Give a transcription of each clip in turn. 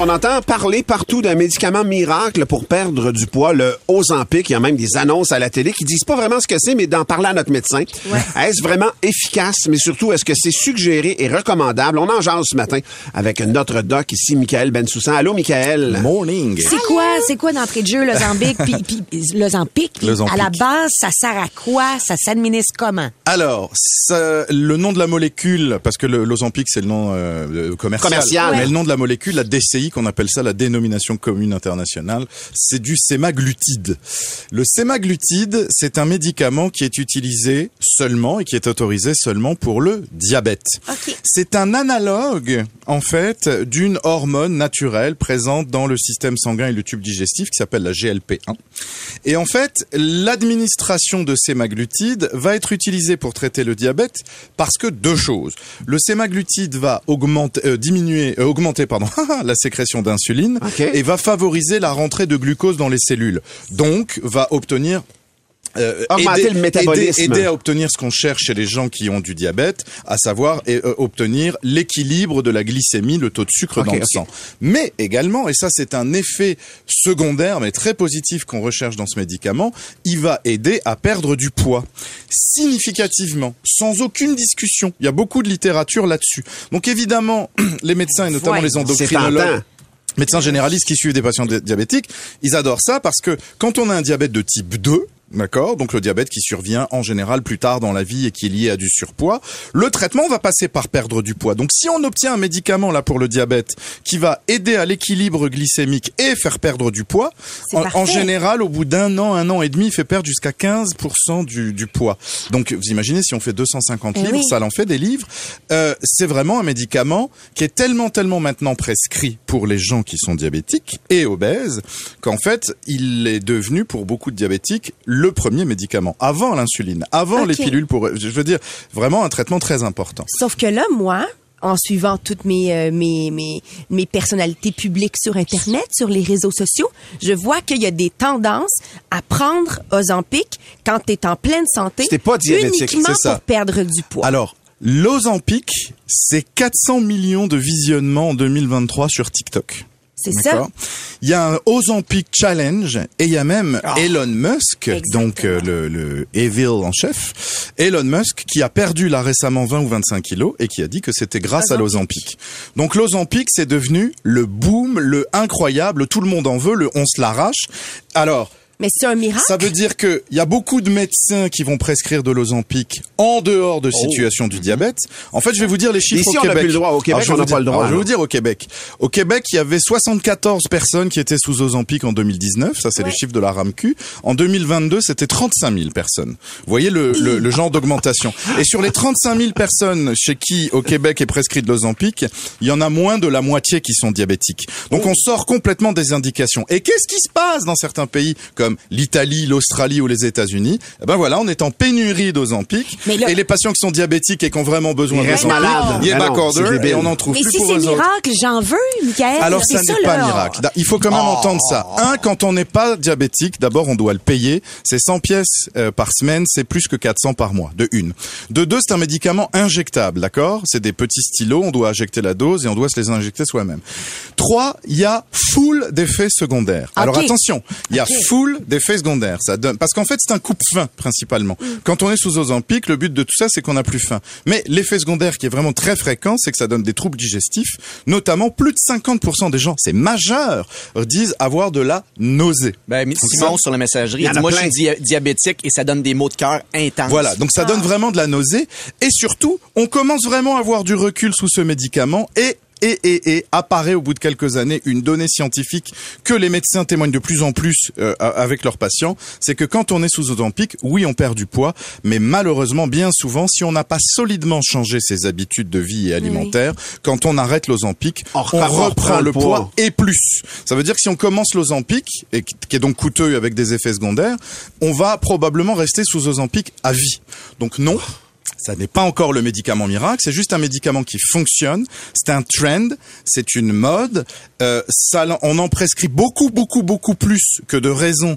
On entend parler partout d'un médicament miracle pour perdre du poids, le Ozempic. Il y a même des annonces à la télé qui disent pas vraiment ce que c'est, mais d'en parler à notre médecin. Est-ce vraiment efficace, mais surtout, est-ce que c'est suggéré et recommandable? On en jase ce matin avec notre doc ici, Michael Bensoussan. Allô, Michael? Morning. C'est quoi, c'est quoi d'entrée de jeu, le Zambic? puis, Zampic. à la base, ça sert à quoi? Ça s'administre comment? Alors, ça- le nom de la molécule, parce que le l'Ozempic c'est le nom euh, commercial, Commercial. mais le nom de la molécule, la DCI, qu'on appelle ça la dénomination commune internationale, c'est du sémaglutide. Le sémaglutide, c'est un médicament qui est utilisé seulement et qui est autorisé seulement pour le diabète. C'est un analogue, en fait, d'une hormone naturelle présente dans le système sanguin et le tube digestif qui s'appelle la GLP1. Et en fait, l'administration de sémaglutide va être utilisée pour traiter le diabète parce que deux choses. Le sémaglutide va augmenter, euh, diminuer, euh, augmenter, pardon, la sécrétion d'insuline et va favoriser la rentrée de glucose dans les cellules. Donc, va obtenir euh, Augmenter aider- le métabolisme. Aider, aider à obtenir ce qu'on cherche chez les gens qui ont du diabète, à savoir et, euh, obtenir l'équilibre de la glycémie, le taux de sucre dans le sang. Mais également, et ça c'est un effet secondaire mais très positif qu'on recherche dans ce médicament, il va aider à perdre du poids significativement, sans aucune discussion. Il y a beaucoup de littérature là-dessus. Donc évidemment, les médecins et notamment Ouais. les endocrinologues médecins généralistes qui suivent des patients di- diabétiques, ils adorent ça parce que quand on a un diabète de type 2, D'accord Donc le diabète qui survient en général plus tard dans la vie et qui est lié à du surpoids. Le traitement va passer par perdre du poids. Donc si on obtient un médicament là pour le diabète qui va aider à l'équilibre glycémique et faire perdre du poids, en, général au bout d'un an, un an et demi, il fait perdre jusqu'à 15% du, du poids. Donc vous imaginez si on fait 250 Eh livres, oui. ça en fait des livres. Euh, c'est vraiment un médicament qui est tellement, tellement maintenant prescrit pour les gens qui sont diabétiques et obèses qu'en fait, il est devenu pour beaucoup de diabétiques le premier médicament avant l'insuline, avant les pilules pour, je veux dire, vraiment un traitement très important. Sauf que là, moi, en suivant toutes mes, euh, mes, mes, mes personnalités publiques sur Internet, sur les réseaux sociaux, je vois qu'il y a des tendances à prendre Ozempic quand tu es en pleine santé. T'es pas diabétique, Uniquement ça. pour perdre du poids. Alors, l'Ozempic, c'est 400 millions de visionnements en 2023 sur TikTok. C'est ça. Il y a un Ozempic Challenge et il y a même Elon Musk, Exactement. donc euh, le, le Evil en chef, Elon Musk qui a perdu là récemment 20 ou 25 kilos et qui a dit que c'était grâce à l'Ozempic. Donc l'Ozempic c'est devenu le boom, le incroyable, tout le monde en veut, le on se l'arrache. Alors Mais c'est un miracle. ça veut dire que il y a beaucoup de médecins qui vont prescrire de l'Ozempic en dehors de situation du diabète. En fait, je vais vous dire les chiffres Ici, au on n'a Québec. plus le droit. Au Québec, Alors, on n'a pas dire- le droit, alors, je vais vous dire au Québec. Au Québec, il y avait 74 personnes qui étaient sous Ozempic en 2019. Ça, c'est les chiffres de la RAMQ. En 2022, c'était 35 000 personnes. Vous voyez le, le, le genre d'augmentation. Et sur les 35 000 personnes chez qui au Québec est prescrit de l'Ozempic, il y en a moins de la moitié qui sont diabétiques. Donc, on sort complètement des indications. Et qu'est-ce qui se passe dans certains pays comme l'Italie, l'Australie ou les États-Unis Eh ben voilà, on est en pénurie d'Ozempic. Là- Et les patients qui sont diabétiques et qui ont vraiment besoin Ils de restent Ozempic, malades. il y a et on en trouve Mais plus si pour c'est eux autres. miracle, j'en veux, Michael. Alors C'est ça ça, n'est pas miracle. Il faut quand même entendre ça. Un, quand on n'est pas diabétique, d'abord on doit le payer. C'est 100 pièces euh, par semaine, c'est plus que 400 par mois. De une. De deux, c'est un médicament injectable, d'accord? C'est des petits stylos, on doit injecter la dose et on doit se les injecter soi-même. Trois, il y a full d'effets secondaires. Alors Ok. attention, il y a full d'effets secondaires. Ça donne parce qu'en fait c'est un coupe-faim principalement. Quand on est sous Ozempic, le but de tout ça c'est qu'on n'a plus faim. Mais l'effet secondaire qui est vraiment très fréquent, c'est que ça donne des troubles digestifs, notamment plus de 50% des gens, c'est majeur, disent avoir de la nausée. Ben, mais Simon sur la messagerie, Il y il en dit, a moi, plein. je suis dia- diabétique et ça donne des maux de cœur intenses. Voilà, donc ça donne vraiment de la nausée et surtout, on commence vraiment à avoir du recul sous ce médicament et Et, et, et apparaît au bout de quelques années une donnée scientifique que les médecins témoignent de plus en plus euh, avec leurs patients, c'est que quand on est sous Ozempic, oui, on perd du poids, mais malheureusement, bien souvent, si on n'a pas solidement changé ses habitudes de vie et alimentaires, quand on arrête l'Ozempic, On reprend le poids poids. et plus. Ça veut dire que si on commence l'Ozempic, et qui qui est donc coûteux avec des effets secondaires, on va probablement rester sous Ozempic à vie. Donc non. Ça n'est pas encore le médicament miracle, c'est juste un médicament qui fonctionne. C'est un trend, c'est une mode. Euh, ça, on en prescrit beaucoup, beaucoup, beaucoup plus que de raison.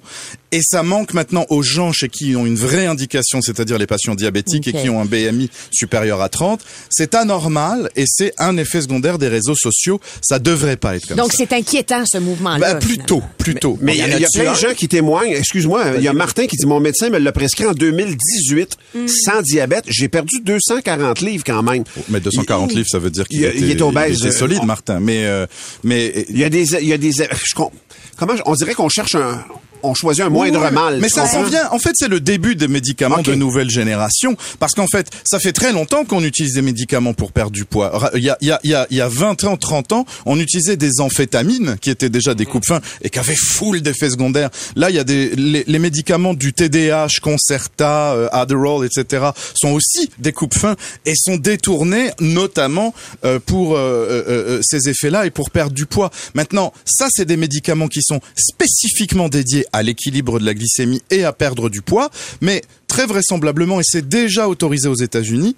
Et ça manque maintenant aux gens chez qui ont une vraie indication, c'est-à-dire les patients diabétiques et qui ont un BMI supérieur à 30. C'est anormal et c'est un effet secondaire des réseaux sociaux. Ça devrait pas être comme Donc, ça. c'est inquiétant, ce mouvement-là. Bah, plutôt, plutôt. Mais il y a, y plein de gens qui témoignent. Excuse-moi, il y a Martin qui dit mon médecin me l'a prescrit en 2018 sans diabète. J'ai perdu 240 livres quand même. Mais 240 Il- livres, ça veut dire qu'il était, est obèse. il était solide, On- Martin. Mais, euh, mais Il y a des, il y a des, je com- comment, je- on dirait qu'on cherche un, on choisit un moindre Ouais, mal. Mais ça comprends? s'en vient. En fait, c'est le début des médicaments de nouvelle génération. Parce qu'en fait, ça fait très longtemps qu'on utilise des médicaments pour perdre du poids. Il y a, il y a, il y a, il y a 20 ans, 30 ans, on utilisait des amphétamines qui étaient déjà des coupes fins et qui avaient full d'effets secondaires. Là, il y a des, les, les médicaments du TDAH, Concerta, euh, Adderall, etc. sont aussi des coupes fins et sont détournés notamment euh, pour euh, ces effets-là et pour perdre du poids. Maintenant, ça, c'est des médicaments qui sont spécifiquement dédiés à l'équilibre de la glycémie et à perdre du poids, mais très vraisemblablement, et c'est déjà autorisé aux États-Unis,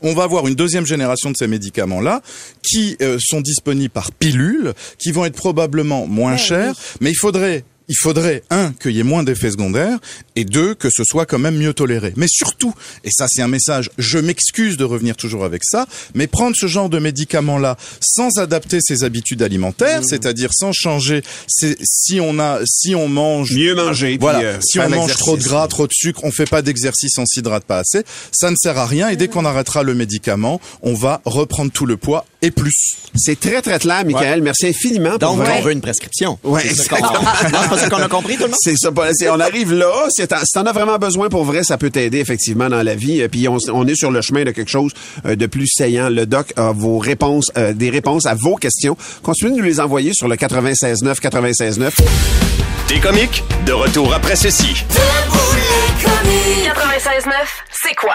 on va avoir une deuxième génération de ces médicaments-là qui euh, sont disponibles par pilule, qui vont être probablement moins chers, mais il faudrait il faudrait, un, qu'il y ait moins d'effets secondaires, et deux, que ce soit quand même mieux toléré. Mais surtout, et ça c'est un message, je m'excuse de revenir toujours avec ça, mais prendre ce genre de médicaments-là sans adapter ses habitudes alimentaires, c'est-à-dire sans changer, si on a, si on mange Mieux manger. voilà, puis, euh, si on mange trop de gras, trop de sucre, on fait pas d'exercice, on s'hydrate pas assez, ça ne sert à rien et dès qu'on arrêtera le médicament, on va reprendre tout le poids et plus. C'est très, très clair, Michael. Merci infiniment. pour Donc, on veut une prescription. Ouais, C'est ça qu'on- pas ça a compris, tout le monde? C'est ça, on arrive là. Si t'en as vraiment besoin pour vrai, ça peut t'aider effectivement dans la vie. Euh, Puis on, on est sur le chemin de quelque chose euh, de plus saillant. Le doc a vos réponses, euh, des réponses à vos questions. Continuez de nous les envoyer sur le 96.9, 96.9. Des comiques, de retour après ceci. 96.9, c'est quoi?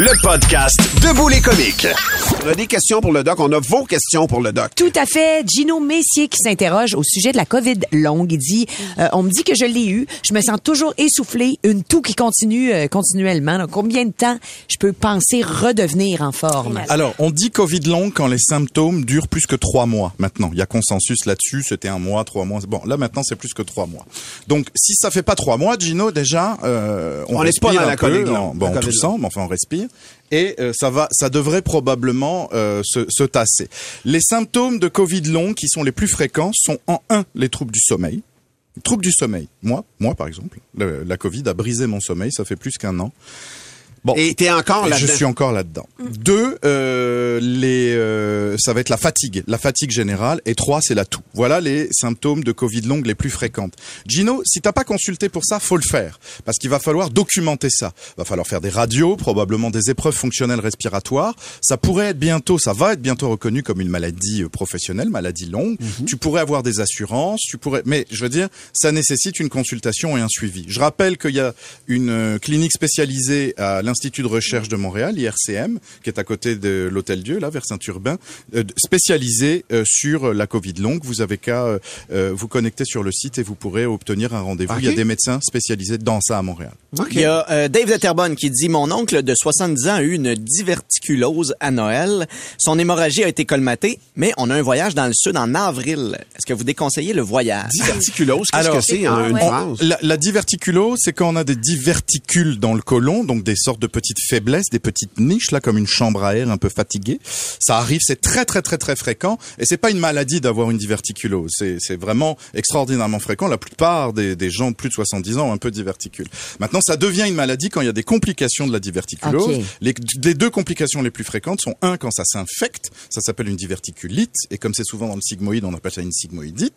Le podcast Debout les comiques. On a des questions pour le doc. On a vos questions pour le doc. Tout à fait. Gino Messier qui s'interroge au sujet de la COVID longue. Il dit, euh, on me dit que je l'ai eu. Je me sens toujours essoufflé, une toux qui continue euh, continuellement. Donc, combien de temps je peux penser redevenir en forme? Alors, on dit Covid long quand les symptômes durent plus que trois mois maintenant. Il y a consensus là-dessus, c'était un mois, trois mois. Bon, là maintenant c'est plus que trois mois. Donc, si ça fait pas trois mois, Gino, déjà, euh, on, On est pas respire dans un la peu, COVID bon, la on COVID tousse long. mais enfin on respire. Et euh, ça va, ça devrait probablement euh, se, se tasser. Les symptômes de Covid long qui sont les plus fréquents sont en un les troubles du sommeil. Troubles du sommeil. Moi, moi par exemple, le- la Covid a brisé mon sommeil. Ça fait plus qu'un an. Bon. Et t'es encore là-dedans. Je suis encore là-dedans. Deux, euh, les, euh, ça va être la fatigue, la fatigue générale. Et trois, c'est la toux. Voilà les symptômes de Covid longue les plus fréquentes. Gino, si t'as pas consulté pour ça, faut le faire parce qu'il va falloir documenter ça. Va falloir faire des radios, probablement des épreuves fonctionnelles respiratoires. Ça pourrait être bientôt, ça va être bientôt reconnu comme une maladie euh, professionnelle, maladie longue. Tu pourrais avoir des assurances, tu pourrais, mais je veux dire, ça nécessite une consultation et un suivi. Je rappelle qu'il y a une euh, clinique spécialisée à l'Institut de recherche de Montréal, IRCM, qui est à côté de l'Hôtel Dieu, là, vers Saint-Urbain, euh, spécialisé euh, sur la Covid longue. Vous avez qu'à euh, euh, vous connecter sur le site et vous pourrez obtenir un rendez-vous. Il y a des médecins spécialisés dans ça à Montréal. Il y a euh, Dave de Terrebonne qui dit Mon oncle de 70 ans a eu une diverticulose à Noël. Son hémorragie a été colmatée, mais on a un voyage dans le sud en avril. Est-ce que vous déconseillez le voyage? Diverticulose, qu'est-ce Alors, que c'est en une ouais. phrase? La, la diverticulose, c'est quand on a des diverticules dans le côlon, donc des sortes de petites faiblesses, des petites niches, là, comme une chambre à air un peu fatiguée. Ça arrive, c'est très très très très fréquent, et c'est pas une maladie d'avoir une diverticulose. C'est, c'est vraiment extraordinairement fréquent. La plupart des, des gens de plus de 70 ans ont un peu de diverticule. Maintenant, ça devient une maladie quand il y a des complications de la diverticulose. Les, les deux complications les plus fréquentes sont un quand ça s'infecte, ça s'appelle une diverticulite, et comme c'est souvent dans le sigmoïde, on appelle ça une sigmoïdite.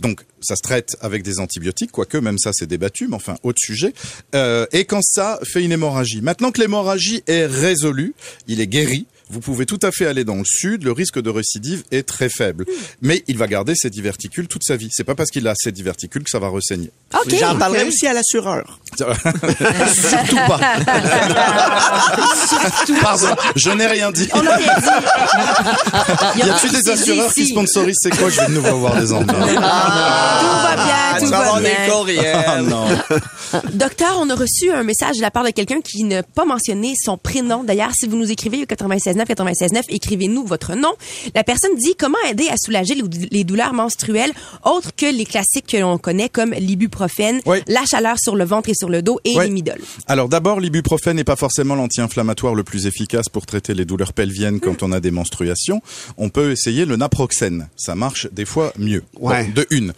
Donc, ça se traite avec des antibiotiques, quoique même ça c'est débattu, mais enfin autre sujet. Euh, et quand ça fait une hémorragie. Maintenant que l'hémorragie est résolue, il est guéri. Vous pouvez tout à fait aller dans le sud. Le risque de récidive est très faible, mais il va garder ses diverticules toute sa vie. C'est pas parce qu'il a ses diverticules que ça va ressaigner. OK. J'en parlerai aussi à l'assureur. Surtout pas. Pardon, je n'ai rien dit. On a rien dit. Y a-t-il des assureurs qui sponsorisent C'est quoi Je vais de nouveau avoir des ennuis. Tout va Ah, bien, tout va bien. des courriels. Ah non. Docteur, on a reçu un message de la part de quelqu'un qui n'a pas mentionné son prénom. D'ailleurs, si vous nous écrivez au 969 969, écrivez-nous votre nom. La personne dit comment aider à soulager les dou- les douleurs menstruelles autres que les classiques que l'on connaît comme l'ibuprofène, Oui. la chaleur sur le ventre et sur le dos et Ouais. l'imidol. Alors d'abord, l'ibuprofène n'est pas forcément l'anti-inflammatoire le plus efficace pour traiter les douleurs pelviennes quand on a des menstruations. On peut essayer le naproxène. Ça marche des fois mieux. Ouais. Bon, de une.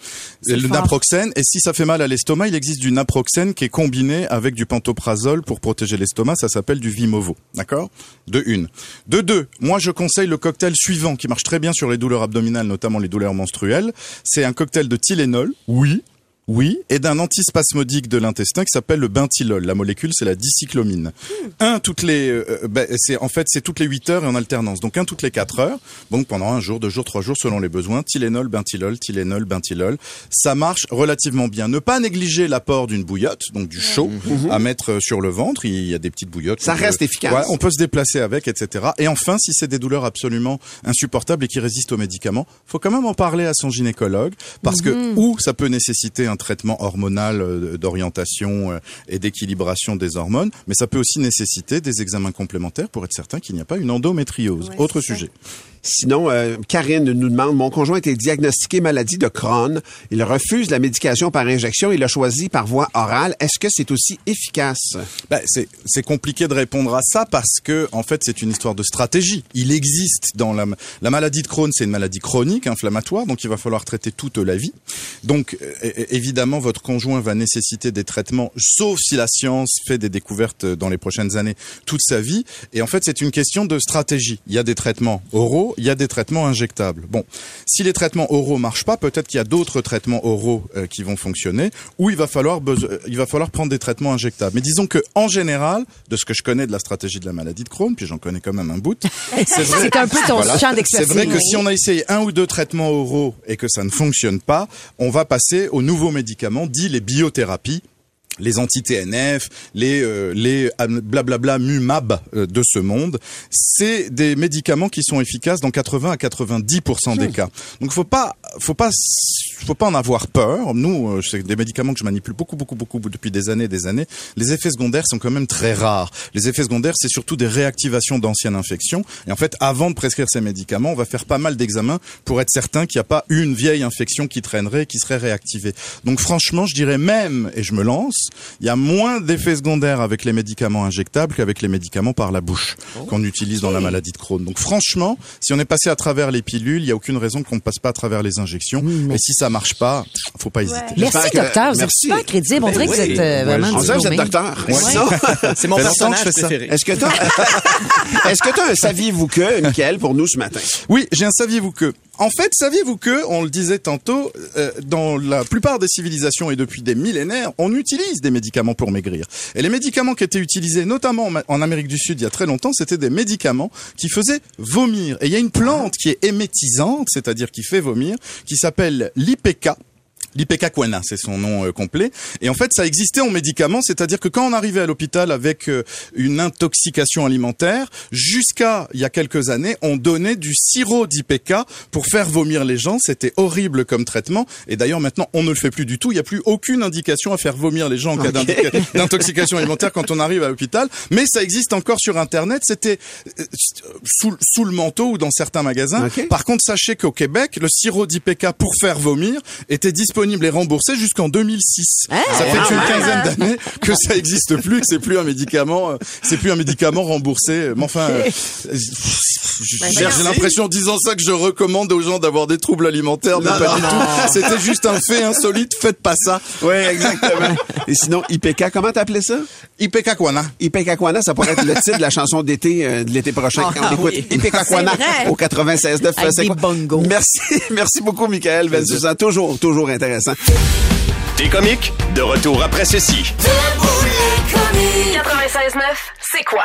Le fort. naproxène, et si ça fait mal à l'estomac, il existe du naproxène qui est combiné avec du pantoprazole pour protéger l'estomac. Ça s'appelle du Vimovo. D'accord De une. De deux, moi je conseille le cocktail suivant qui marche très bien sur les douleurs abdominales, notamment les douleurs menstruelles. C'est un cocktail de Tylenol. Oui. Oui, et d'un antispasmodique de l'intestin qui s'appelle le bentylol. La molécule, c'est la dicyclomine. Un toutes les, euh, euh, ben, c'est en fait c'est toutes les 8 heures et en alternance. Donc un toutes les 4 heures. Donc pendant un jour, deux jours, trois jours selon les besoins. Tylenol, bentylol, Tylenol, bentylol. Ça marche relativement bien. Ne pas négliger l'apport d'une bouillotte, donc du chaud, à mettre euh, sur le ventre. Il y a des petites bouillottes. Ça peut- reste efficace. Ouais, on peut se déplacer avec, etc. Et enfin, si c'est des douleurs absolument insupportables et qui résistent aux médicaments, faut quand même en parler à son gynécologue parce que ou ça peut nécessiter un traitement hormonal euh, d'orientation euh, et d'équilibration des hormones, mais ça peut aussi nécessiter des examens complémentaires pour être certain qu'il n'y a pas une endométriose. Ouais, Autre ça. Sinon, euh, Karine nous demande, mon conjoint a été diagnostiqué maladie de Crohn. Il refuse la médication par injection. Il a choisi par voie orale. Est-ce que c'est aussi efficace? Ben, c'est compliqué de répondre à ça parce que en fait c'est une histoire de stratégie. Il existe dans la la maladie de Crohn, c'est une maladie chronique inflammatoire, donc il va falloir traiter toute la vie. Donc évidemment votre conjoint va nécessiter des traitements, sauf si la science fait des découvertes dans les prochaines années toute sa vie. Et en fait c'est une question de stratégie. Il y a des traitements oraux, il y a des traitements injectables. Bon, si les traitements oraux marchent pas, peut-être qu'il y a d'autres traitements oraux euh, qui vont fonctionner, ou il va falloir euh, il va falloir prendre des traitements injectables. Mais disons que en général, de ce que je connais de la stratégie de la maladie de Crohn, puis j'en connais quand même un bout, c'est un peu ton champ C'est vrai que si on a essayé un ou deux traitements oraux et que ça ne fonctionne pas, on va passer aux nouveaux médicaments, dits les biothérapies les anti-TNF, les euh, les euh, blablabla MUMAB euh, de ce monde, c'est des médicaments qui sont efficaces dans 80 à 90 des cas. Donc faut pas faut pas faut pas en avoir peur. Nous, euh, c'est des médicaments que je manipule beaucoup beaucoup beaucoup depuis des années et des années. Les effets secondaires sont quand même très rares. Les effets secondaires, c'est surtout des réactivations d'anciennes infections. Et en fait, avant de prescrire ces médicaments, on va faire pas mal d'examens pour être certain qu'il n'y a pas une vieille infection qui traînerait et qui serait réactivée. Donc franchement, je dirais même, et je me lance, il y a moins d'effets secondaires avec les médicaments injectables qu'avec les médicaments par la bouche qu'on utilise dans la maladie de Crohn. Donc franchement, si on est passé à travers les pilules, il n'y a aucune raison qu'on ne passe pas à travers les injections. Et si ça marche pas, faut pas hésiter. Merci, que- docteur. Vous êtes merci. super crédible. On Ben dirait que vous êtes euh, vraiment On dirait que vous êtes docteur. Ouais. C'est mon personnage préféré. est-ce que t'as, est-ce que t'as un saviez-vous que, Michael, pour nous ce matin? Oui, j'ai un saviez-vous que. En fait, saviez-vous que, on le disait tantôt, euh, dans la plupart des civilisations et depuis des millénaires, on utilise des médicaments pour maigrir. Et les médicaments qui étaient utilisés, notamment en Amérique du Sud il y a très longtemps, c'était des médicaments qui faisaient vomir. Et il y a une plante qui est émétisante, c'est-à-dire qui fait vomir, qui s'appelle l'IPK. L'ipecacuanha, c'est son nom euh, complet. Et en fait, ça existait en médicament, c'est-à-dire que quand on arrivait à l'hôpital avec euh, une intoxication alimentaire, jusqu'à il y a quelques années, on donnait du sirop d'Ipeca pour faire vomir les gens. C'était horrible comme traitement. Et d'ailleurs, maintenant, on ne le fait plus du tout. Il n'y a plus aucune indication à faire vomir les gens en cas d'intoxication alimentaire quand on arrive à l'hôpital. Mais ça existe encore sur Internet. C'était euh, sous, sous le manteau ou dans certains magasins. Par contre, sachez qu'au Québec, le sirop d'IPK pour faire vomir était disponible et remboursé jusqu'en 2006. ça fait ah une ouais. quinzaine d'années que ça existe plus, que c'est plus un médicament, euh, c'est plus un médicament remboursé. Mais enfin, euh, j'ai j'ai l'impression en disant ça que je recommande aux gens d'avoir des troubles alimentaires, mais Non, pas non, du non. tout. C'était juste un fait insolite. Faites pas ça. Oui, exactement. Et sinon, IPK, comment t'appelais ça? Ipecacuanha. Ipecacuanha, ça pourrait être le titre de la chanson d'été euh, de l'été prochain. Ah, On écoute oui. Vrai. au 96.9. Avec C'est des. Merci, merci beaucoup, Michael. Bensusan. Toujours, toujours intéressant. T'es comique? De retour après ceci. 96.9, c'est quoi?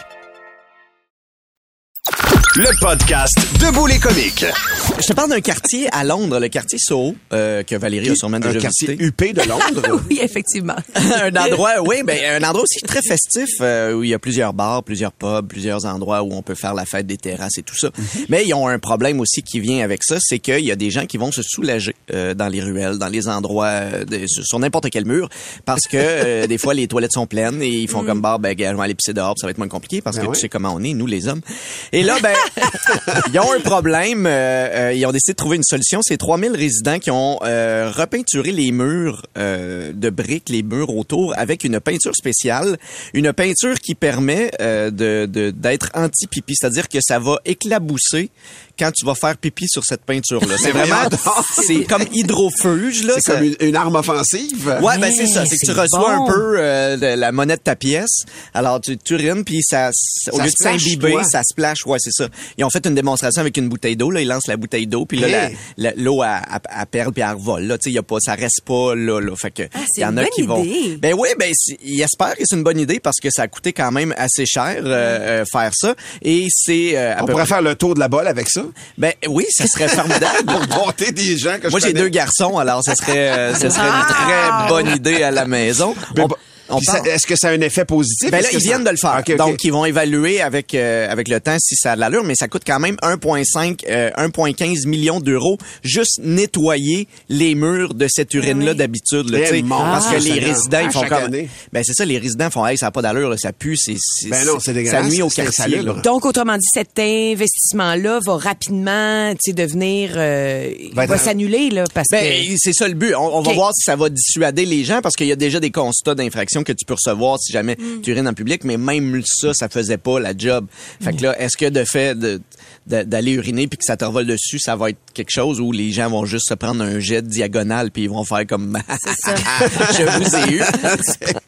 Le podcast Debout les comiques. Je te parle d'un quartier à Londres, le quartier Soho, euh, que Valérie a sûrement Un déjà quartier visité. UP de Londres? Oui, effectivement. un endroit, oui, ben un endroit aussi très festif euh, où il y a plusieurs bars, plusieurs pubs, plusieurs endroits où on peut faire la fête des terrasses et tout ça. Mais ils ont un problème aussi qui vient avec ça, c'est qu'il y a des gens qui vont se soulager euh, dans les ruelles, dans les endroits, euh, de- sur n'importe quel mur, parce que euh, des fois les toilettes sont pleines et ils font comme bar, ben vais aller pisser dehors, ça va être moins compliqué parce Ben que ouais. tu sais comment on est, nous les hommes. Et là, ben ils ont un problème. euh, euh, ils ont décidé de trouver une solution. C'est 3000 résidents qui ont euh, repeinturé les murs euh, de briques, les murs autour, avec une peinture spéciale. Une peinture qui permet euh, de de- d'être anti-pipi. C'est-à-dire que ça va éclabousser quand tu vas faire pipi sur cette peinture-là. C'est vraiment... C'est comme hydrofuge, là. C'est Ça- comme une, une arme offensive. Ouais, ben c'est ça. C'est que tu reçois bon. un peu euh, de la monnaie de ta pièce. Alors tu, urines puis ça, s- au Ça lieu de s'imbiber, ça splash. Ouais, c'est ça. Ils ont fait une démonstration avec une bouteille d'eau. Là, ils lancent la bouteille d'eau puis là, Hey. la- la- l'eau elle, elle- elle perle puis elle revole. Là, tu sais, y a pas, ça reste pas là. là. Fait que Ah, c'est y en une a bonne qui vont. idée. Ben oui, ben ils espèrent que c'est une bonne idée parce que ça a coûté quand même assez cher euh, euh, faire ça. Et c'est euh, à On peu pourrait faire le tour de la bolle avec ça. Ben oui, ça serait formidable. Pour monter des gens que Moi, j'ai deux garçons, alors ce serait, euh, ce serait une très bonne idée à la maison. Mais On- Est-ce que ça a un effet positif? Ben là, ils ça- viennent de le faire. Donc, ils vont évaluer avec euh, avec le temps si ça a de l'allure, mais ça coûte quand même 1,5, euh, 1,15 millions d'euros juste nettoyer les murs de cette urine-là d'habitude. là, Eh, tu sais. mon parce que les résidents, ils font comme... année. Ben c'est ça, les résidents font, hey, ça n'a pas d'allure, là, ça pue, c'est c'est- Ben non, c'est dégueulasse, ça nuit au quartier. Donc, autrement dit, cet investissement-là va rapidement, tu sais, devenir, euh, Va va, s'annuler, là, parce Ben, que... c'est ça le but. On, on va voir si ça va dissuader les gens parce qu'il y a déjà des constats d'infraction que tu peux recevoir si jamais Mm. tu urines en public, mais même ça, ça faisait pas la job. Fait que là, est-ce que de fait de- de- d'aller uriner puis que ça te revole dessus, ça va être quelque chose où les gens vont juste se prendre un jet diagonal puis ils vont faire comme je vous ai eu.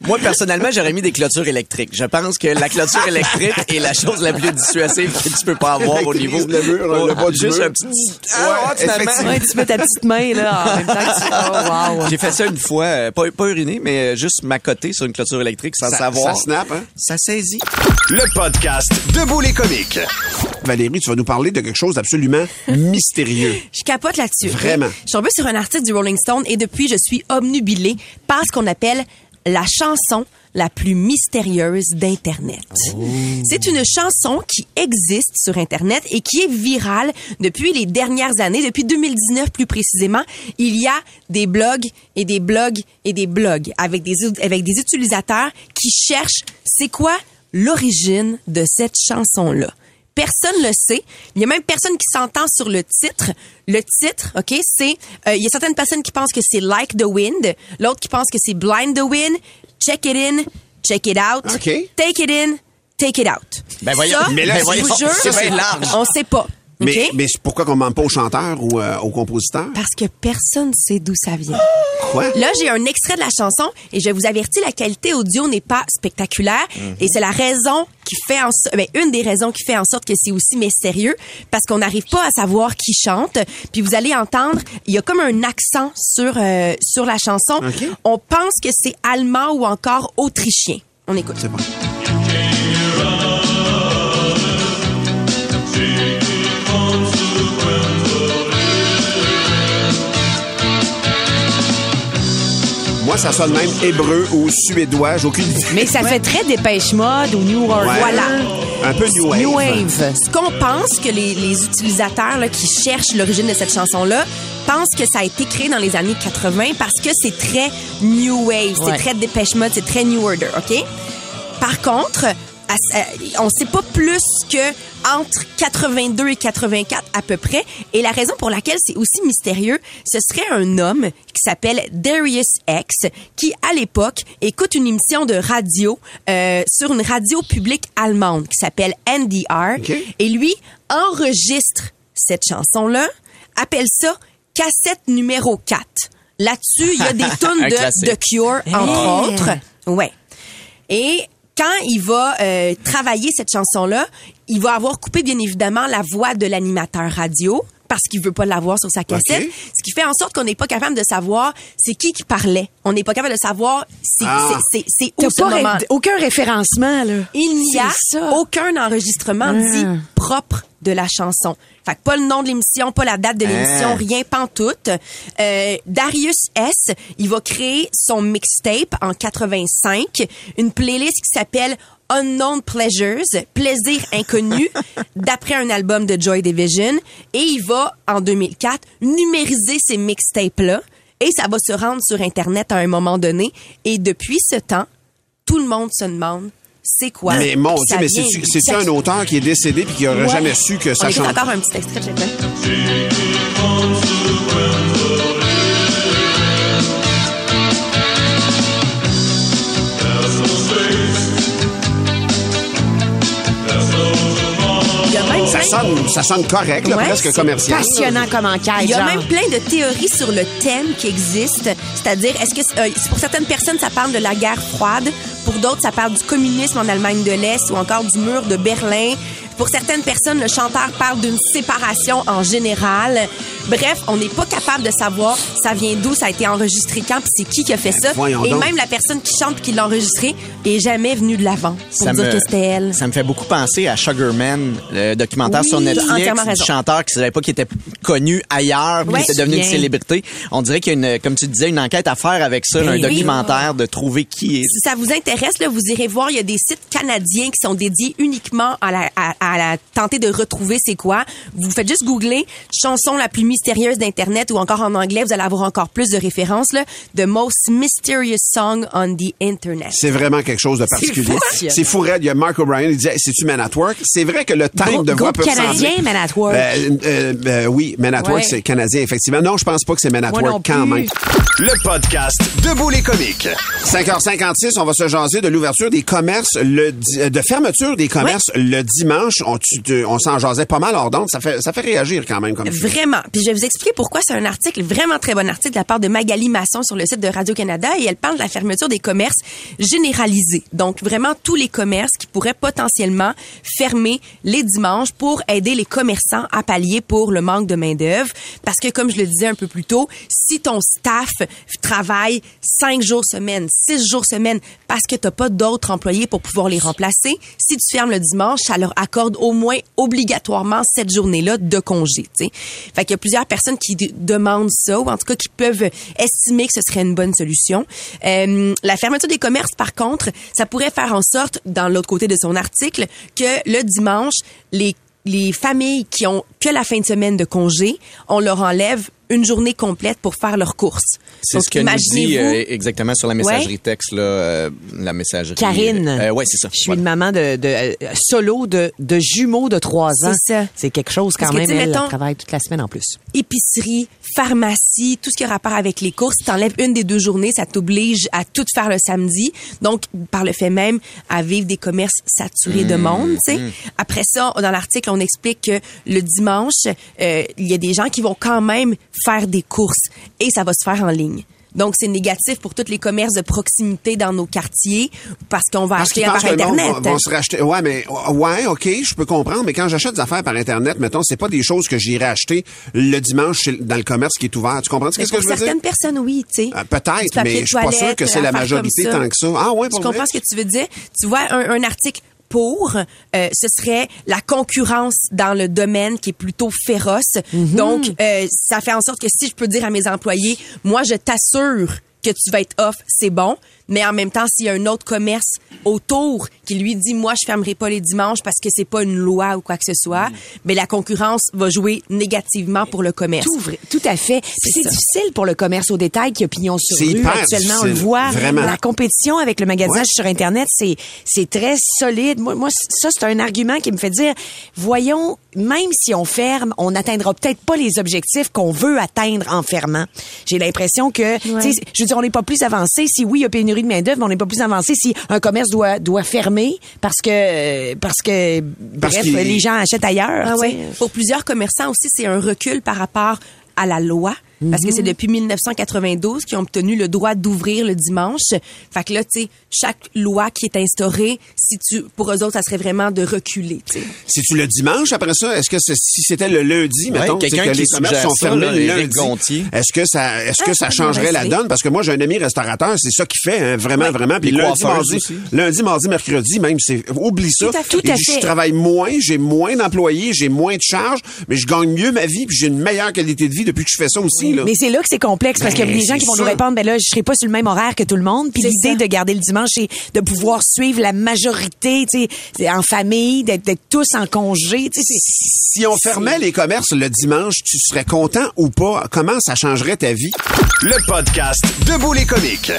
Moi personnellement, j'aurais mis des clôtures électriques. Je pense que la clôture électrique est la chose la plus dissuasive que tu peux pas avoir au niveau le mur, le bas du juste mur. un petit ah, Ouais. Ouais, tu mets ta petite main, là, en même temps que tu... Oh, wow. J'ai fait ça une fois, euh, pas, pas uriné, mais euh, juste m'accoter sur une clôture électrique sans Ça- savoir. ça snap, hein? Ça saisit. Le podcast Debout les comiques. Valérie, tu vas nous parler de quelque chose d'absolument mystérieux. Je capote là-dessus. Vraiment. Je suis tombée sur un article du Rolling Stone et depuis, je suis omnubilée par ce qu'on appelle la chanson la plus mystérieuse d'Internet. C'est une chanson qui existe sur Internet et qui est virale depuis les dernières années, depuis 2019 plus précisément. Il y a des blogs et des blogs et des blogs avec des, avec des utilisateurs qui cherchent c'est quoi l'origine de cette chanson-là. Personne le sait. Il y a même personne qui s'entend sur le titre. Le titre, OK, c'est... euh, il y a certaines personnes qui pensent que c'est Like the Wind, l'autre qui pense que c'est Blind the Wind, Check it in, check it out, OK. Take it in, take it out. Ben voyons. Ça, Mais là, je c'est- vous jure, c'est bien large. on sait pas. Mais, mais pourquoi qu'on demande pas au chanteur ou euh, au compositeur? Parce que personne sait d'où ça vient. Quoi? Là, j'ai un extrait de la chanson et je vous avertis, la qualité audio n'est pas spectaculaire et c'est la raison qui fait en so- ben, une des raisons qui fait en sorte que c'est aussi mystérieux parce qu'on n'arrive pas à savoir qui chante. Puis vous allez entendre, il y a comme un accent sur euh, sur la chanson. On pense que c'est allemand ou encore autrichien. On écoute. C'est bon. Moi, ça sonne même hébreu ou suédois, j'ai aucune idée. Mais ça fait très dépêche mode ou New Orleans. Ouais. Voilà. Un peu new wave. New Wave. Ce qu'on pense que les, les utilisateurs là, qui cherchent l'origine de cette chanson-là pensent que ça a été créé dans les années 80 parce que c'est très New Wave, Ouais. c'est très Dépêche Mode, c'est très New Order, OK? Par contre, on sait pas plus que entre 82 et 84 à peu près. Et la raison pour laquelle c'est aussi mystérieux, ce serait un homme qui s'appelle Darius X, qui à l'époque écoute une émission de radio euh, sur une radio publique allemande qui s'appelle NDR. OK. Et lui enregistre cette chanson-là, appelle ça cassette numéro 4. Là-dessus, il y a des Un de. The Cure, entre autres. Ouais. Et quand il va euh, travailler cette chanson-là, il va avoir coupé bien évidemment la voix de l'animateur radio parce qu'il veut pas l'avoir sur sa cassette, ce qui fait en sorte qu'on n'est pas capable de savoir c'est qui qui parlait. On n'est pas capable de savoir c'est Ah. c'est c'est où ce pas moment. ré- aucun référencement, là. Il n'y a ça. aucun enregistrement dit propre de la chanson. Fait que pas le nom de l'émission, pas la date de l'émission, Hein. rien pantoute. Euh, Darius S, il va créer son mixtape en 85, une playlist qui s'appelle Unknown Pleasures, plaisir inconnu, d'après un album de Joy Division, et il va en 2004 numériser ces mixtapes-là, et ça va se rendre sur Internet à un moment donné, et depuis ce temps, tout le monde se demande c'est quoi? Mais mon Dieu, ça mais c'est-tu c'est-tu un auteur qui est décédé puis qui aurait Ouais. jamais su que ça chante? encore un petit extrait, Ça sonne, ça sonne correct, là, Ouais, presque c'est commercial. Passionnant comme enquête, Il y a genre. même plein de théories sur le thème qui existent. C'est-à-dire, est-ce que c'est- euh, pour certaines personnes, ça parle de la guerre froide. Pour d'autres, ça parle du communisme en Allemagne de l'Est ou encore du mur de Berlin. Pour certaines personnes, le chanteur parle d'une séparation en général. Bref, on n'est pas capable de savoir ça vient d'où, ça a été enregistré quand, puis c'est qui qui a fait ça. voyons Et donc. même la personne qui chante puis qui l'a enregistré est jamais venue de l'avant pour dire que c'était elle. Ça me fait beaucoup penser à Sugarman, le documentaire Oui, sur Netflix du chanteur qui savait pas qu'il était connu ailleurs, Ouais. qui était devenu une célébrité. On dirait qu'il y a une, comme tu disais, une enquête à faire avec ça, Ben un oui. documentaire de trouver qui est. Si ça vous intéresse, là, vous irez voir, il y a des sites canadiens qui sont dédiés uniquement à la, à, à la tenter de retrouver c'est quoi. Vous faites juste googler chanson la plus mystérieuse d'Internet ou encore en anglais, vous allez avoir encore plus de références, là. The most mysterious song on the Internet. C'est vraiment quelque chose de particulier. fou. C'est fou. Il y a Mark O'Brien, il disait, c'est-tu Man at Work? C'est vrai que le timbre Groupe- de voix groupe peut canadien, sembler- Man at Work. Euh, euh, euh, oui, Man at Ouais. Work, c'est canadien, effectivement. Non, je pense pas que c'est Man at Moi Work quand même. Le podcast Debout les comiques. 5h56, on va se jaser de l'ouverture des commerces, le di- de fermeture des commerces le dimanche. On, s'en jasait pas mal hors d'onde. Ça fait, ça fait réagir quand même comme. Vraiment. Puis je vais vous expliquer pourquoi c'est un article, vraiment très bon article de la part de Magali Masson sur le site de Radio-Canada et elle parle de la fermeture des commerces généralisés. Donc vraiment tous les commerces qui pourraient potentiellement fermer les dimanches pour aider les commerçants à pallier pour le manque de main-d'œuvre. Parce que comme je le disais un peu plus tôt, si ton staff travaille cinq jours semaine, six jours semaine, parce que t'as pas d'autres employés pour pouvoir les remplacer, si tu fermes le dimanche, ça leur accorde au moins obligatoirement cette journée-là de congé. tu sais. Fait qu'il y a plusieurs personnes qui demandent ça, ou en tout cas qui peuvent estimer que ce serait une bonne solution. Euh, la fermeture des commerces, par contre, ça pourrait faire en sorte, dans l'autre côté de son article, que le dimanche, les les familles qui ont que la fin de semaine de congé, on leur enlève une journée complète pour faire leurs courses. C'est ce que nous dit euh, exactement sur la messagerie texte, là, euh, la messagerie. Karine. Euh, ouais, c'est ça. Je suis une maman de, de euh, solo de, de jumeaux de trois ans. C'est ça. C'est quelque chose quand Parce que, même. sais, Elle, mettons- elle travaille toute la semaine en plus. épicerie, pharmacie, tout ce qui a rapport avec les courses. Si t'enlèves une des deux journées, ça t'oblige à tout faire le samedi. Donc, par le fait même, à vivre des commerces saturés de monde, tu sais. Après ça, dans l'article, on explique que le dimanche, dimanche, euh, il y a des gens qui vont quand même faire des courses et ça va se faire en ligne. Donc, c'est négatif pour tous les commerces de proximité dans nos quartiers parce qu'on va Parce acheter par Internet. va- vont se racheter. Ouais, mais ouais, ok, je peux comprendre. Mais quand j'achète des affaires par Internet, mettons, c'est pas des choses que j'irai acheter le dimanche dans le commerce qui est ouvert. Tu comprends ce que je veux dire? certaines personnes, oui, tu sais. Euh, Peut-être, mais je suis pas sûr que c'est la majorité tant que ça. Ah ouais, pour comprends vrai? ce que tu veux dire? Tu vois, un, un article pour, euh, ce serait la concurrence dans le domaine qui est plutôt féroce. Mhm. Donc, euh, ça fait en sorte que si je peux dire à mes employés, moi, je t'assure que tu vas être off, c'est bon. Mais en même temps, s'il y a un autre commerce autour qui lui dit, moi, je fermerai pas les dimanches parce que c'est pas une loi ou quoi que ce soit, mais la concurrence va jouer négativement pour le commerce. Tout, vrai- tout à fait. C'est difficile pour le commerce au détail qui a pignon sur C'est rue. hyper Actuellement, on le voit. vraiment. La compétition avec le magasinage Ouais. sur Internet, c'est c'est très solide. Moi, moi ça, c'est un argument qui me fait dire, voyons, même si on ferme, on n'atteindra peut-être pas les objectifs qu'on veut atteindre en fermant. J'ai l'impression que, tu sais, je veux dire, on n'est pas plus avancé si oui, il y a pénurie de main-d'œuvre, mais on n'est pas plus avancé si un commerce doit, doit fermer parce que, parce que, Parce bref, les gens achètent ailleurs. Ah ouais. Pour plusieurs commerçants aussi, c'est un recul par rapport à la loi. Parce que c'est depuis 1992 qu'ils ont obtenu le droit d'ouvrir le dimanche. Fait que là, tu sais, chaque loi qui est instaurée, si tu, pour eux autres, ça serait vraiment de reculer, tu sais. C'est-tu le dimanche après ça? Est-ce que si c'était le lundi, Ouais, mettons, quelqu'un que qui les commerces sont fermés le lundi? Est-ce que ça, est-ce que Ah, ça changerait la donne? Parce que moi, j'ai un ami restaurateur, c'est ça qu'il fait, hein, vraiment, Ouais. vraiment. Puis lundi, mardi, aussi. lundi, mardi, mercredi, même, c'est, oublie ça. Tout à fait. Il Tout à dit, fait. Je travaille moins, j'ai moins d'employés, j'ai moins de charges, mais je gagne mieux ma vie, puis j'ai une meilleure qualité de vie depuis que je fais ça aussi, là. Mais c'est là que c'est complexe parce qu'il y a Ben, des gens qui vont nous répondre, ben là, je serai pas sur le même horaire que tout le monde. Puis l'idée de garder le dimanche, c'est de pouvoir suivre la majorité, tu sais, en famille, d'être tous en congé, tu sais. Si on fermait les commerces le dimanche, tu serais content ou pas? Comment ça changerait ta vie? Le podcast Debout les comiques.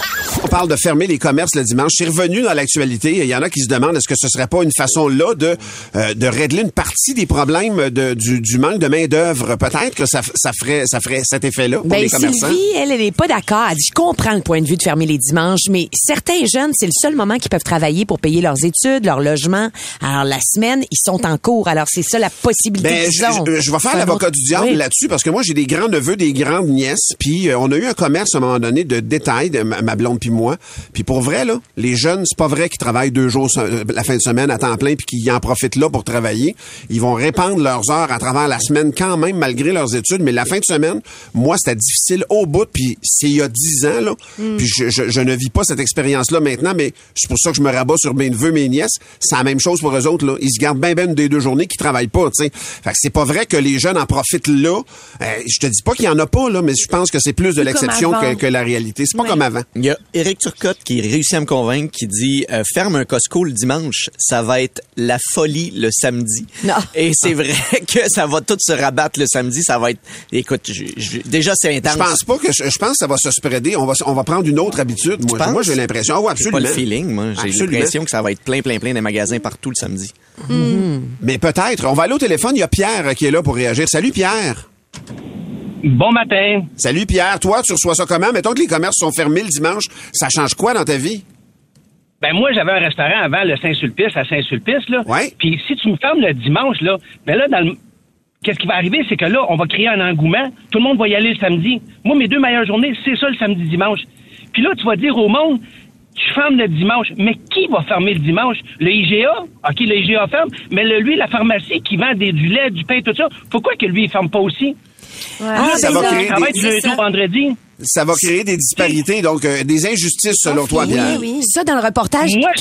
On parle de fermer les commerces le dimanche. C'est revenu dans l'actualité. Il y en a qui se demandent est-ce que ce serait pas une façon là de euh, de régler une partie des problèmes de, du, du manque de main d'œuvre. Peut-être que ça, ça ferait ça ferait cet effet-là pour Ben, les commerçants. Sylvie, elle, elle est pas d'accord. Elle dit, je comprends le point de vue de fermer les dimanches, mais certains jeunes, c'est le seul moment qu'ils peuvent travailler pour payer leurs études, leur logement. Alors, la semaine, ils sont en cours. Alors, c'est ça la possibilité Ben, qu'ils je, ont. je- je vais faire l'avocat autre- du diable Oui. là-dessus parce que moi j'ai des grands neveux, des grandes nièces, puis euh, on a eu un commerce à un moment donné de détail, de ma, blonde puis moi. Puis pour vrai là, les jeunes, c'est pas vrai qu'ils travaillent deux jours euh, la fin de semaine à temps plein puis qu'ils en profitent là pour travailler. Ils vont répandre leurs heures à travers la semaine quand même malgré leurs études, mais la fin de semaine, moi c'était difficile au bout puis c'est il y a dix ans là. Puis je, je- je ne vis pas cette expérience là maintenant, mais c'est pour ça que je me rabats sur mes neveux, mes nièces. C'est la même chose pour eux autres là. Ils se gardent bien ben des deux journées qui travaillent pas, tu sais. Fait que c'est pas vrai que les jeunes en profitent là. Euh, je te dis pas qu'il y en a pas là, mais je pense que c'est plus de l'exception que, la réalité. C'est pas comme avant. Il y a Éric Turcotte qui réussit à me convaincre, qui dit euh, ferme un Costco le dimanche, ça va être la folie le samedi. Non. Et c'est vrai que ça va tout se rabattre le samedi, ça va être écoute, je- je- déjà c'est intense. Je pense pas que je, je pense que ça va se spreader. On va on va prendre une autre habitude. Moi, j'ai l'impression. Ah ouais, J'ai pas absolument. le feeling, moi. J'ai Absolument. l'impression que ça va être plein, plein, plein des magasins partout le samedi. Mais peut-être. On va aller au téléphone. Il y a Pierre qui est là pour réagir. Salut Pierre. Bon matin. Salut Pierre. Toi, tu reçois ça comment? Mettons que les commerces sont fermés le dimanche. Ça change quoi dans ta vie? Ben moi, j'avais un restaurant avant le Saint-Sulpice, à Saint-Sulpice, là. Ouais. Puis si tu me fermes le dimanche, là, ben là, dans le... Qu'est-ce qui va arriver, c'est que là, on va créer un engouement. Tout le monde va y aller le samedi. Moi, mes deux meilleures journées, c'est ça le samedi-dimanche. Puis là, tu vas dire au monde, tu fermes le dimanche. Mais qui va fermer le dimanche? Le IGA? OK, le IGA ferme. Mais le, lui, la pharmacie qui vend des, du lait, du pain, tout ça, pourquoi que lui, il ferme pas aussi? Ah, ça va ça. créer travaille des- du lundi au vendredi. Ça va créer des disparités, donc euh, des injustices selon toi, Oui, Pierre. oui. Ça, dans le reportage Moi,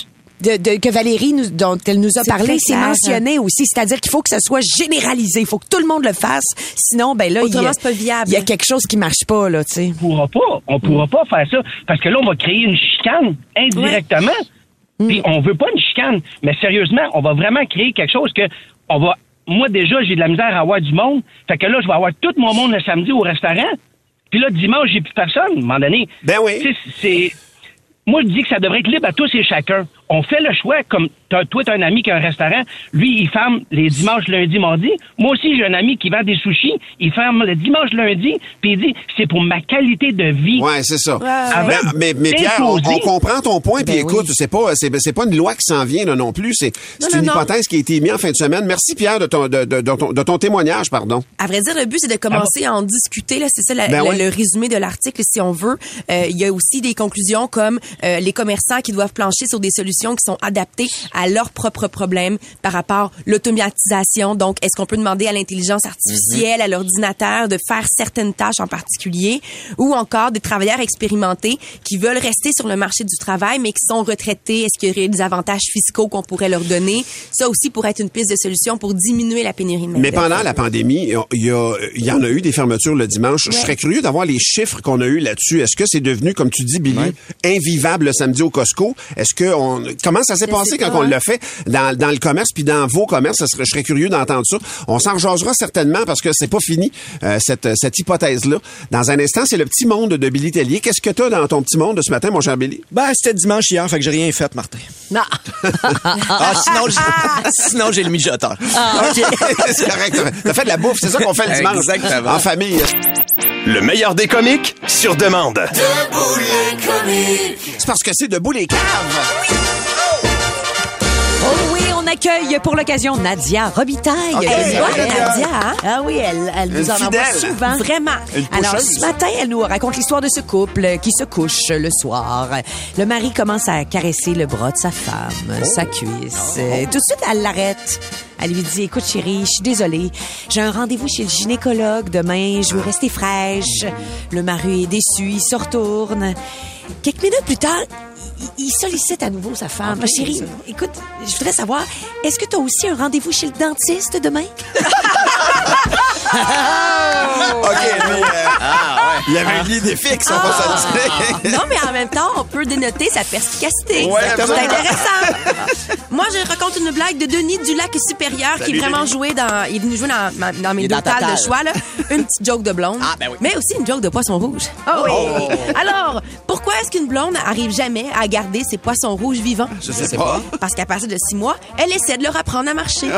de, de- que Valérie, nous, dont elle nous a parlé, c'est mentionné aussi. C'est-à-dire qu'il faut que ça soit généralisé. Il faut que tout le monde le fasse. Sinon, ben là, il y, Autrement, a, pas viable. il y a quelque chose qui marche pas, là, tu sais. on pourra pas. On pourra pas faire ça. Parce que là, on va créer une chicane indirectement. Puis on veut pas une chicane. Mais sérieusement, on va vraiment créer quelque chose que on va. Moi, déjà, j'ai de la misère à avoir du monde. Fait que là, je vais avoir tout mon monde le samedi au restaurant. Puis là, dimanche, j'ai plus personne. À un moment donné. Ben oui. C'est. Moi, je dis que ça devrait être libre à tous et chacun. On fait le choix, comme toi, t'as un ami qui a un restaurant. Lui, il ferme les dimanches, lundi, mardi. Moi aussi, j'ai un ami qui vend des sushis. Il ferme le dimanche, lundi. Puis il dit, c'est pour ma qualité de vie. Ouais, c'est ça. Mais, mais, mais Pierre, on, comprend ton point. Puis Ben écoute, c'est pas, c'est, c'est pas une loi qui s'en vient là, non plus. C'est, c'est non, une non. hypothèse qui a été mise en fin de semaine. Merci Pierre de ton, de, de- de ton, de ton témoignage, pardon. À vrai dire, le but, c'est de commencer à en discuter. Là, c'est ça la- Ben ouais. le résumé de l'article, si on veut. Euh, Il y a aussi des conclusions comme euh, les commerçants qui doivent plancher sur des solutions qui sont adaptées à leurs propres problèmes par rapport à l'automatisation. Donc, est-ce qu'on peut demander à l'intelligence artificielle, à l'ordinateur, de faire certaines tâches en particulier, ou encore des travailleurs expérimentés qui veulent rester sur le marché du travail, mais qui sont retraités? Est-ce qu'il y aurait des avantages fiscaux qu'on pourrait leur donner? Ça aussi pourrait être une piste de solution pour diminuer la pénurie de main Mais pendant la pandémie, il y, a- il y en a eu des fermetures le dimanche. Je serais curieux d'avoir les chiffres qu'on a eu là-dessus. Est-ce que c'est devenu, comme tu dis, Billy, invivable le samedi au Costco? Est-ce que on, comment ça s'est passé quand pas, on hein. Fait dans, dans le commerce puis dans vos commerces? Ça serait- je serais curieux d'entendre ça. On s'en jasera certainement parce que c'est pas fini, euh, cette, cette hypothèse-là. Dans un instant, c'est le petit monde de Billy Tellier. Qu'est-ce que t'as dans ton petit monde de ce matin, mon cher Billy? Ben, c'était dimanche hier, fait que j'ai rien fait, Martin. Non. Ah, sinon, j'ai, sinon, j'ai le mijoteur. OK, c'est correct. T'as fait de la bouffe, c'est ça qu'on fait le dimanche. Exactement. En famille. Le meilleur des comiques sur demande. Debout les comiques. C'est parce que c'est debout les caves. Oh on accueille pour l'occasion Nadia Robitaille. Bonne, Nadia. Nadia. hein? Ah oui, elle, elle nous en envoie souvent. Vraiment. Alors, ce matin, elle nous raconte l'histoire de ce couple qui se couche le soir. Le mari commence à caresser le bras de sa femme, sa cuisse. Euh, Tout de suite, elle l'arrête. Elle lui dit, écoute chérie, je suis désolée. J'ai un rendez-vous chez le gynécologue demain. Je veux rester fraîche. Le mari est déçu. Il se retourne. Quelques minutes plus tard, il, il sollicite à nouveau sa femme. Ah, chérie, écoute, je voudrais savoir, est-ce que tu as aussi un rendez-vous chez le dentiste demain? OK, euh, il y avait une idée fixe, on va se le dire. Non, mais en même temps, on peut dénoter sa perspicacité. Ouais, c'est intéressant. Moi, je raconte une blague de Denis du Lac Supérieur qui est vraiment joué dans. Il est venu jouer dans, mes deux tales de choix. Là. Une petite joke de blonde. Ah, ben oui. Mais aussi une joke de poisson rouge. Oh oui. Alors, pourquoi est-ce qu'une blonde arrive jamais à garder ses poissons rouges vivants? Je sais pas. Parce qu'à partir de six mois, elle essaie de leur apprendre à marcher.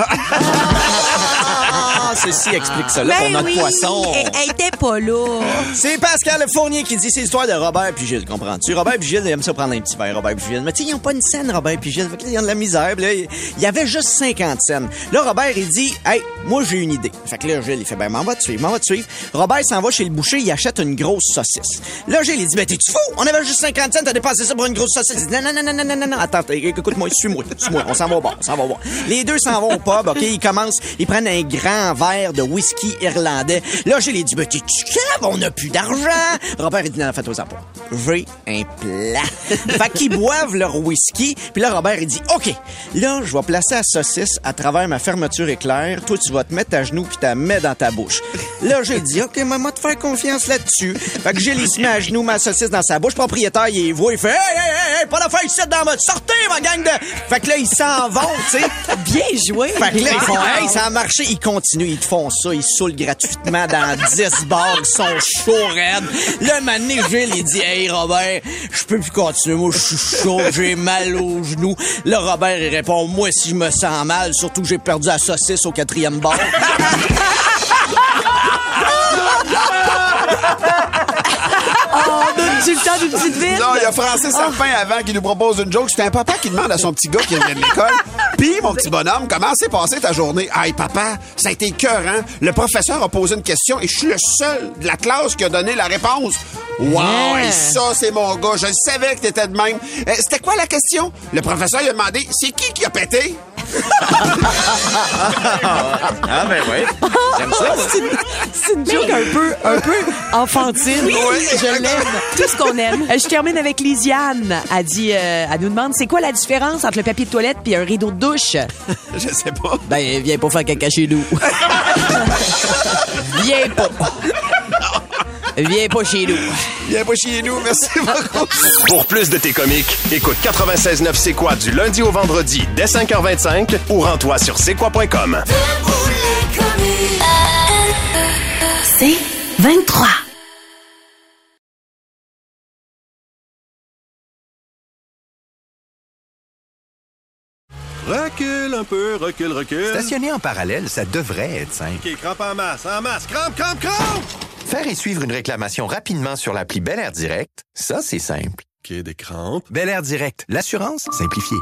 Ah, ceci explique cela pour Ben notre oui, poisson. Elle, elle était pas là. C'est c'est Pascal Fournier qui dit c'est l'histoire de Robert puis Gilles, comprends-tu? Robert puis Gilles, ils aiment ça prendre un petit verre, Robert puis Gilles. Mais tu sais, ils n'ont pas une scène, Robert puis Gilles. Ils ont de la misère. Il y avait juste 50 scènes. Là, Robert, il dit Hey, moi, j'ai une idée. Fait que là, Gilles, il fait Ben, m'en va te suivre, m'en va te suivre. Robert s'en va chez le boucher, il achète une grosse saucisse. Là, Gilles, il dit Ben, t'es-tu fou? On avait juste 50 scènes, t'as dépensé ça pour une grosse saucisse. Il dit, non, non, non, non, non, non, non, attends, écoute-moi, suis-moi, suis-moi, on s'en va au bar, on s'en va au bar. Les deux s'en vont au OK? Ils commencent, ils prennent un grand verre de whisky irlandais. Là, Gilles, il dit Ben, t'es-tu on n'a plus d'argent. Robert, il dit, non, faites-toi pas. J'ai un plat. fait qu'ils boivent leur whisky. Puis là, Robert, il dit, OK, là, je vais placer la saucisse à travers ma fermeture éclair. Toi, tu vas te mettre à genoux puis tu la mets dans ta bouche. Là, j'ai dit, OK, maman, te faire confiance là-dessus. Fait que Gilles, il se met à genoux, ma saucisse dans sa bouche. Propriétaire, il voit, il fait, hey, hey, hey, hey, pas d'affaire ici dans mode, sortez, ma gang de. Fait que là, ils s'en vont, tu sais. Bien joué. Fait que là, ils font, hey, ça a marché. Ils continuent, ils te font ça, ils saoulent gratuitement dans 10 bars, ils sont chauds raides. Là, mané, Gilles, il dit, hey, Robert, je peux plus continuer, moi, je suis chaud, j'ai mal aux genoux. Là, Robert, il répond, moi, si je me sens mal, surtout j'ai perdu la saucisse au quatrième bar. Donne-tu le temps d'une petite vite? Non, il y a Francis Sarpin avant qui nous propose une joke. C'est un papa qui demande à son petit gars qui revient de l'école. Puis, mon petit bonhomme, comment s'est passée ta journée? Hey, papa, ça a été écœurant. Le professeur a posé une question et je suis le seul de la classe qui a donné la réponse. Wow, Yeah. hey, ça, c'est mon gars. Je savais que t'étais de même. Euh, C'était quoi la question? Le professeur lui a demandé, c'est qui qui a pété? Ah, ben oui. J'aime ça, moi. C'est une joke un peu, un peu enfantine. Je l'aime. Tout ce qu'on aime. Euh, Je termine avec Lisiane. Elle dit, euh, elle nous demande c'est quoi la différence entre le papier de toilette puis un rideau de douche? Je sais pas. Ben, viens pas faire caca chez nous. viens pas. Viens pas chez nous. Viens pas chez nous. Merci beaucoup. Pour plus de tes comiques, écoute 96.9 C'est quoi du lundi au vendredi dès 5h25 ou rends-toi sur c'est quoi.com. C'est 23. Recule un peu, recule, recule. Stationner en parallèle, ça devrait être simple. OK, crampe en masse, en masse, crampe, crampe, crampe! Faire et suivre une réclamation rapidement sur l'appli Bel Air Direct, ça, c'est simple. OK, des crampes. Bel Air Direct, l'assurance simplifiée.